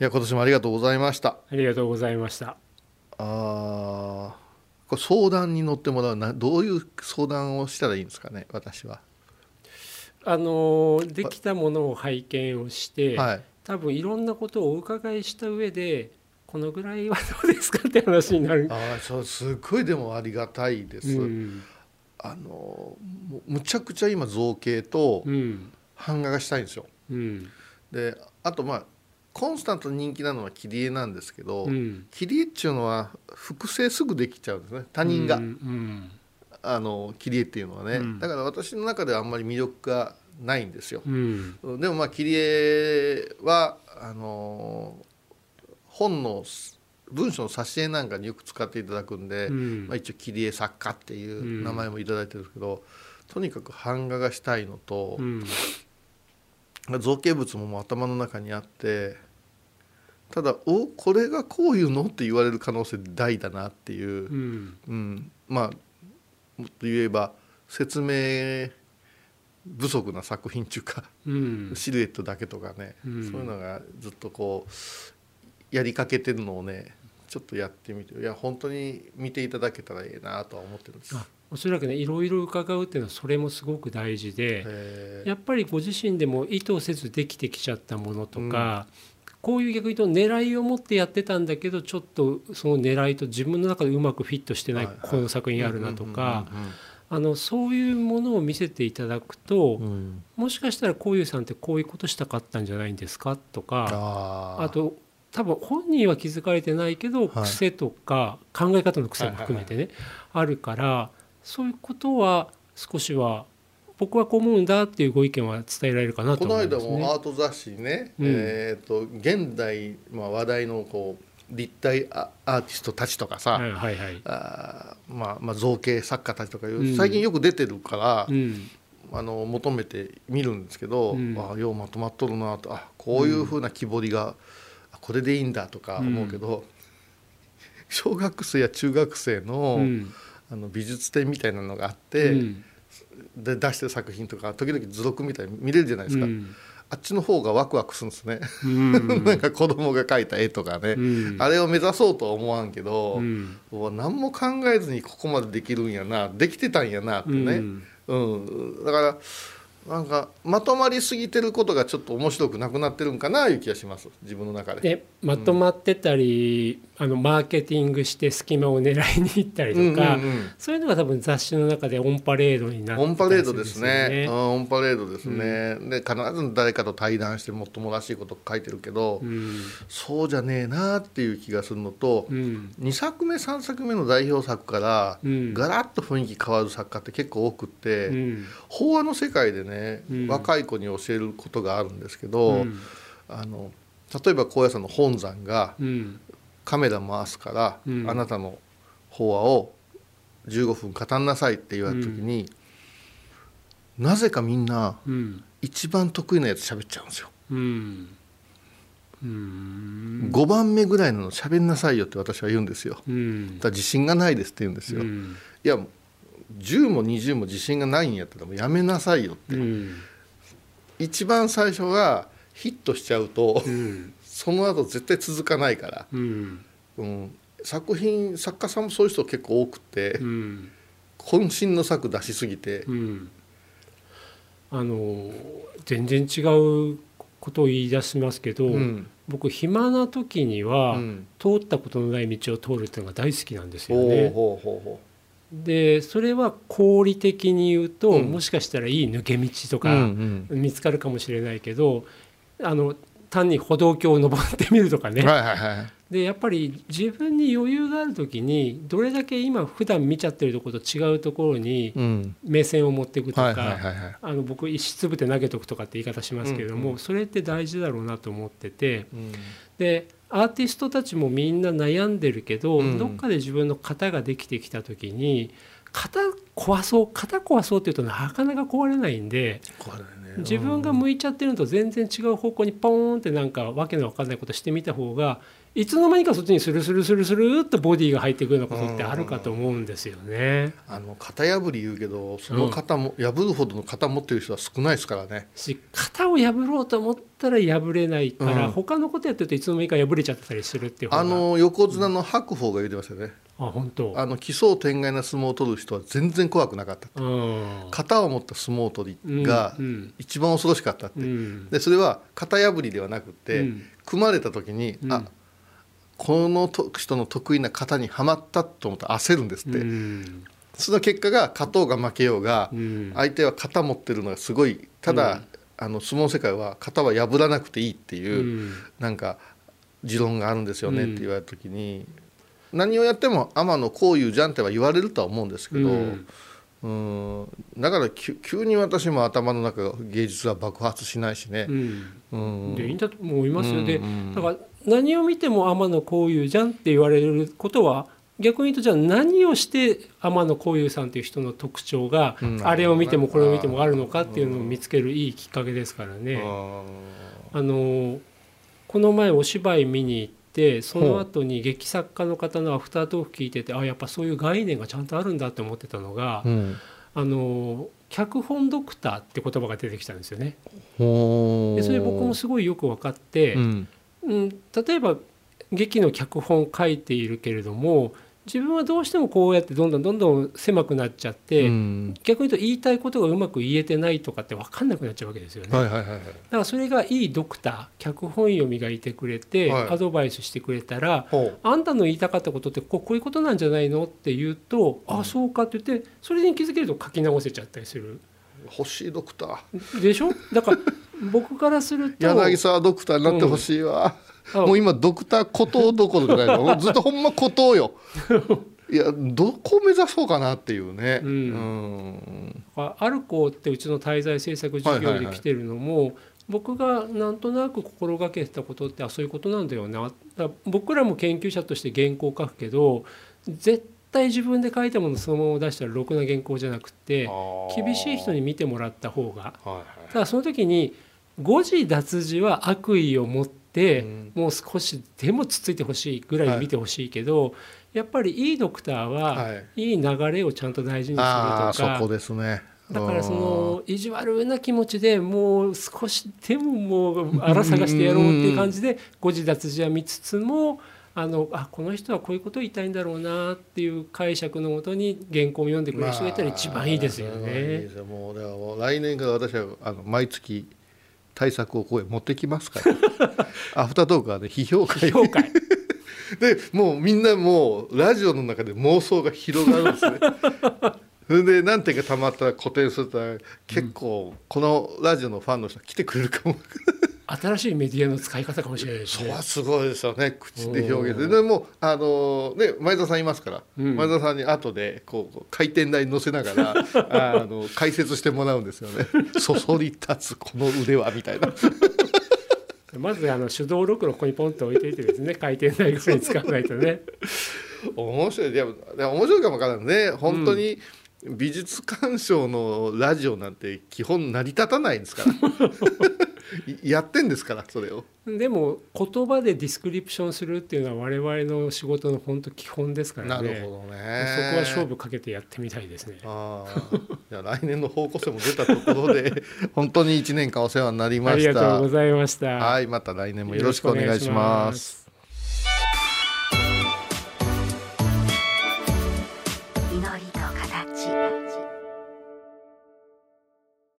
いや今年もありがとうございました。ありがとうございました。あーこれ相談に乗ってもらうなどういう相談をしたらいいんですかね私は。あのできたものを拝見をして、はい。多分いろんなことをお伺いした上でこのぐらいはどうですかって話になる。ああそうすっごいでもありがたいです、うん。あのむちゃくちゃ今造形とうん。版画がしたいんですよ。うん。であとまあコンスタントに人気なのは切り絵なんですけど、うん。切り絵っていうのは複製すぐできちゃうんですね。他人が、うんうん。あの切り絵っていうのはね、うん。だから私の中ではあんまり魅力がないんですよ、うん。でもまあ切り絵はあの本の文章の挿絵なんかによく使っていただくんで、うん。まあ、一応切り絵作家っていう名前もいただいてるんですけど、とにかく版画がしたいのとう、ん造形物ももう頭の中にあってただ「おこれがこういうの?」って言われる可能性大だなっていう、うんうん、まあもっと言えば説明不足な作品っていうかうんシルエットだけとかね、うんそういうのがずっとこうやりかけてるのをねちょっとやってみていや本当に見ていただけたらいいなとは思ってるんです。あおそらくねいろいろ伺うっていうのはそれもすごく大事でえー。やっぱりご自身でも意図せずできてきちゃったものとか、こういう逆に言うと狙いを持ってやってたんだけどちょっとその狙いと自分の中でうまくフィットしてないはいはい。この作品あるなとかうんうんあのそういうものを見せていただくとうん。うんもしかしたらこういうさんってこういうことしたかったんじゃないんですか？とかあと多分本人は気づかれてないけどはい。癖とか考え方の癖も含めてねあるからそういうことは少しは僕はこう思うんだっていうご意見は伝えられるかなとこの間思いますね。もアート雑誌にね、うん。えー、と現代、まあ、話題のこう立体アアーティストたちとかさ、はいはいはい。あーまあまあ、造形作家たちとかいう、うん。最近よく出てるから、うん。あの求めて見るんですけど、うん。あようまとまっとるなとあこういうふうな木彫りが、あこれでいいんだとか思うけど、小学生や中学生の,、うんあの美術展みたいなのがあって、うん。で出してる作品とか時々図録みたいに見れるじゃないですか、うん。あっちの方がワクワクするんですね、うん。なんか子供が描いた絵とかね、うん。あれを目指そうとは思わんけど、うん。何も考えずにここまでできるんやなできてたんやなってね、うん。だからなんかまとまりすぎてることがちょっと面白くなくなってるんかないう気がします。自分の中で。でまとまってたり、あのマーケティングして隙間を狙いに行ったりとか、うんうんうんそういうのが多分雑誌の中でオンパレードになってオンパレードですね。オンパレードですね。で必ず誰かと対談してもっともらしいこと書いてるけど、うん。そうじゃねえなっていう気がするのと、うん。2作目3作目の代表作からうん。ガラッと雰囲気変わる作家って結構多くって、うん。法話の世界でね、うん。若い子に教えることがあるんですけど、うん。あの例えば高野山の本山がうん。カメラ回すから、うん。あなたの法話を15分語んなさいって言われた時に、なぜかみんなうん。一番得意なやつ喋っちゃうんですよ、うん。うん。5番目ぐらいなの喋んなさいよって私は言うんですよ。うん。だ自信がないですって言うんですよ、いうん。や10も20も自信がないんやったらもうやめなさいよって、うん一番最初がヒットしちゃうと、うんその後絶対続かないから、うん。うん、作品作家さんもそういう人結構多くて、うん渾身の作出しすぎて、うん。あの全然違うことを言い出しますけど、うん。僕暇な時には、うん。通ったことのない道を通るっていうのが大好きなんですよほうね。ほうほうほでそれは合理的に言うと、うん。もしかしたらいい抜け道とうかうん。見つかるかもしれないけど、あの単に歩道橋を登ってみるとかね、はいはいはいでやっぱり自分に余裕がある時にどれだけ今普段見ちゃってるところと違うところにうん。目線を持っていくとか、僕石つぶて投げとくとかって言い方しますけれども、うんうん。それって大事だろうなと思ってて。うん。でアーティストたちもみんな悩んでるけど、うん。どっかで自分の型ができてきた時に型壊そう型壊そうっていうとなかなか壊れないんでね。自分が向いちゃってるのと全然違う方向にポーンってなんかわけのわかんないことしてみた方がいつの間にかそっちにスルスルスルスルっとボディが入っていくようなことってあるかと思うんですよね。あの型破り言うけどその型も、破るほどの型持ってる人は少ないですからね。し型を破ろうと思ったら破れないから、うん他のことやってるといつの間にか破れちゃってたりするっていうあの横綱の白鵬が言ってましたよね。あ本当あの奇想天外な相撲を取る人は全然怖くなかった。うん型を持った相撲取りがうん一番恐ろしかったって。うんでそれは型破りではなくて、うん組まれた時に、うんあこのと人の得意な型にはまったと思ったら焦るんですって、うん。その結果が勝とうが負けようが、うん。相手は型持ってるのがすごいただ、うん。あの相撲世界は型は破らなくていいっていう、うん。なんか持論があるんですよねって言われた時に、何をやっても天野こういうじゃんっては言われるとは思うんですけど、うん。うんだから急急に私も頭の中が芸術は爆発しないしね。う。ん。うん。でいいんだと思いますよ、でうんうんだから何を見ても天野幸雄じゃんって言われることは逆に言うとじゃあ何をして天野幸雄さんっていう人の特徴が、うん。あれを見てもこれを見てもあるのかっていうのを見つけるいいきっかけですからね。ああのこの前お芝居見に行ってその後に劇作家の方のアフタートーク聞いててあやっぱそういう概念がちゃんとあるんだって思ってたのが、ーうん。あの脚本ドクターって言葉が出てきたんですよね。でそれ僕もすごいよく分かって、うん。うん、例えば劇の脚本書いているけれども自分はどうしてもこうやってどんどんどんどん狭くなっちゃって、うん。逆に言うと言いたいことがうまく言えてないとかって分かんなくなっちゃうわけですよね。はいはいはいはい。だからそれがいいドクター脚本読みがいてくれて、はい。アドバイスしてくれたらあんたの言いたかったことってこうこういうことなんじゃないのって言うと、あそうかって言ってそれに気づけると書き直せちゃったりする。欲しいドクター。でしょ？だから僕からすると 柳沢ドクターになってほしいわ、あもう今ドクター孤島どころじゃないの。ずっとほんま孤島よ。いやどこ目指そうかなっていうね。うん。うん。あアルコーってうちの滞在制作事業で来てるのも、僕がなんとなく心がけてたことってあそういうことなんだよな。だ僕らも研究者として原稿書くけど絶対自分で書いたものそのまま出したらろくな原稿じゃなくて厳しい人に見てもらった方が。はいはいただその時に誤字脱字は悪意を持って、うんもう少しでもつついてほしいぐらい見てほしいけど、やっぱりいいドクターは、はい。い、い流れをちゃんと大事にするとかああそこですね。だからその意地悪な気持ちでもう少しでももう荒探してやろうっていう感じで誤字脱字は見つつもあのあこの人はこういうことを言いたいんだろうなっていう解釈のもとに原稿を読んでくれる人がいたら一番いいですよまあいいねで。すよ。もうだからもう来年から私はあの毎月対策をここへ持ってきますから。アフタートークはね批評会。でもうみんなもうラジオの中で妄想が広がるんですね。それで何点かたまったら固定すると結構このラジオのファンの人来てくれるかも、新しいメディアの使い方かもしれないですね。それは。すごいですよね。口で表現で。でもあのね前田さんいますから、うん。前田さんに後でこう回転台に乗せながら あの解説してもらうんですよね「そそり立つこの腕は」みたいな。まずあの手動ろくろここにポンと置いていてですね回転台ぐらいに使わないとね。面白い。いや面白いかもわからんね。本当に美術鑑賞のラジオなんて基本成り立たないんですからい やってんですからそれをでも言葉でディスクリプションするっていうのは我々の仕事の本当基本ですからね。なるほどねそこは勝負かけてやってみたいですね。ああじゃあ来年の方向性も出たところで 本当に1年間お世話になりまありしたがとうございました。はいまた来年もよろしくお願いします